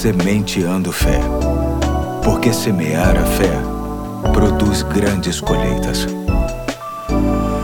Sementeando Fé. Porque semear a fé produz grandes colheitas.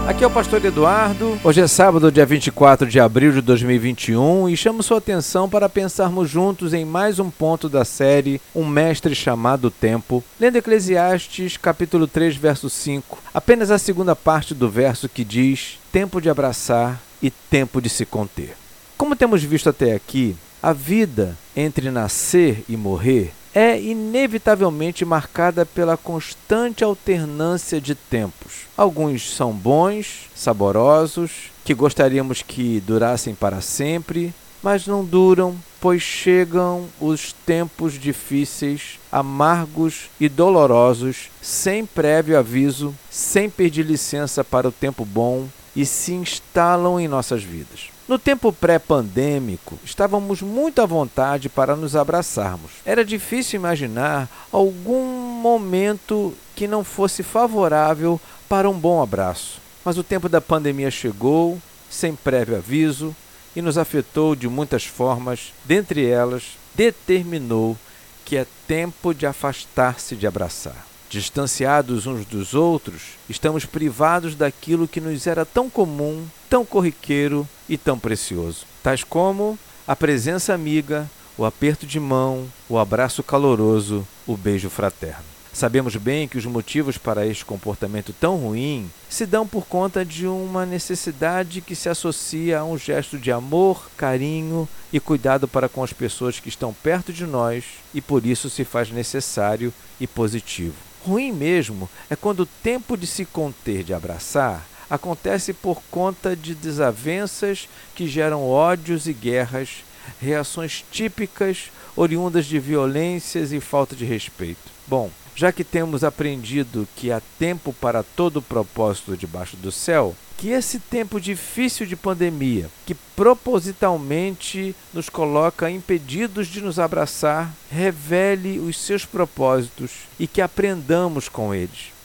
Aqui é o pastor Eduardo. Hoje é sábado, dia 24 de abril de 2021 e chamo sua atenção para pensarmos juntos em mais um ponto da série Um Mestre Chamado Tempo, lendo Eclesiastes, capítulo 3, verso 5, apenas a segunda parte do verso que diz: Tempo de abraçar e tempo de se conter. Como temos visto até aqui, a vida entre nascer e morrer é inevitavelmente marcada pela constante alternância de tempos. Alguns são bons, saborosos, que gostaríamos que durassem para sempre, mas não duram, pois chegam os tempos difíceis, amargos e dolorosos, sem prévio aviso, sem pedir licença para o tempo bom e se instalam em nossas vidas. No tempo pré-pandêmico, estávamos muito à vontade para nos abraçarmos. Era difícil imaginar algum momento que não fosse favorável para um bom abraço. Mas o tempo da pandemia chegou, sem prévio aviso, e nos afetou de muitas formas. Dentre elas, determinou que é tempo de afastar-se de abraçar. Distanciados uns dos outros, estamos privados daquilo que nos era tão comum, tão corriqueiro e tão precioso, tais como a presença amiga, o aperto de mão, o abraço caloroso, o beijo fraterno. Sabemos bem que os motivos para este comportamento tão ruim se dão por conta de uma necessidade que se associa a um gesto de amor, carinho e cuidado para com as pessoas que estão perto de nós e por isso se faz necessário e positivo. Ruim mesmo é quando o tempo de se conter de abraçar acontece por conta de desavenças que geram ódios e guerras, reações típicas oriundas de violências e falta de respeito. Bom, já que temos aprendido que há tempo para todo propósito debaixo do céu, que esse tempo difícil de pandemia, que propositalmente nos coloca impedidos de nos abraçar, revele os seus propósitos e que aprendamos com eles.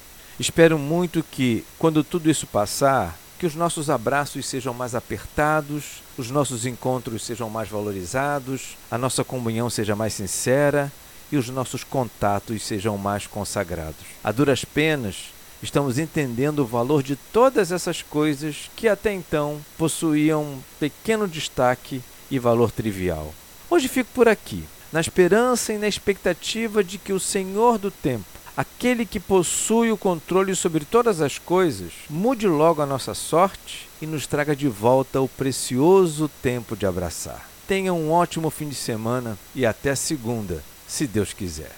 Espero muito que, quando tudo isso passar, que os nossos abraços sejam mais apertados, os nossos encontros sejam mais valorizados, a nossa comunhão seja mais sincera e os nossos contatos sejam mais consagrados. A duras penas, estamos entendendo o valor de todas essas coisas que até então possuíam pequeno destaque e valor trivial. Hoje fico por aqui, na esperança e na expectativa de que o Senhor do tempo, aquele que possui o controle sobre todas as coisas, mude logo a nossa sorte e nos traga de volta o precioso tempo de abraçar. Tenha um ótimo fim de semana e até segunda, se Deus quiser.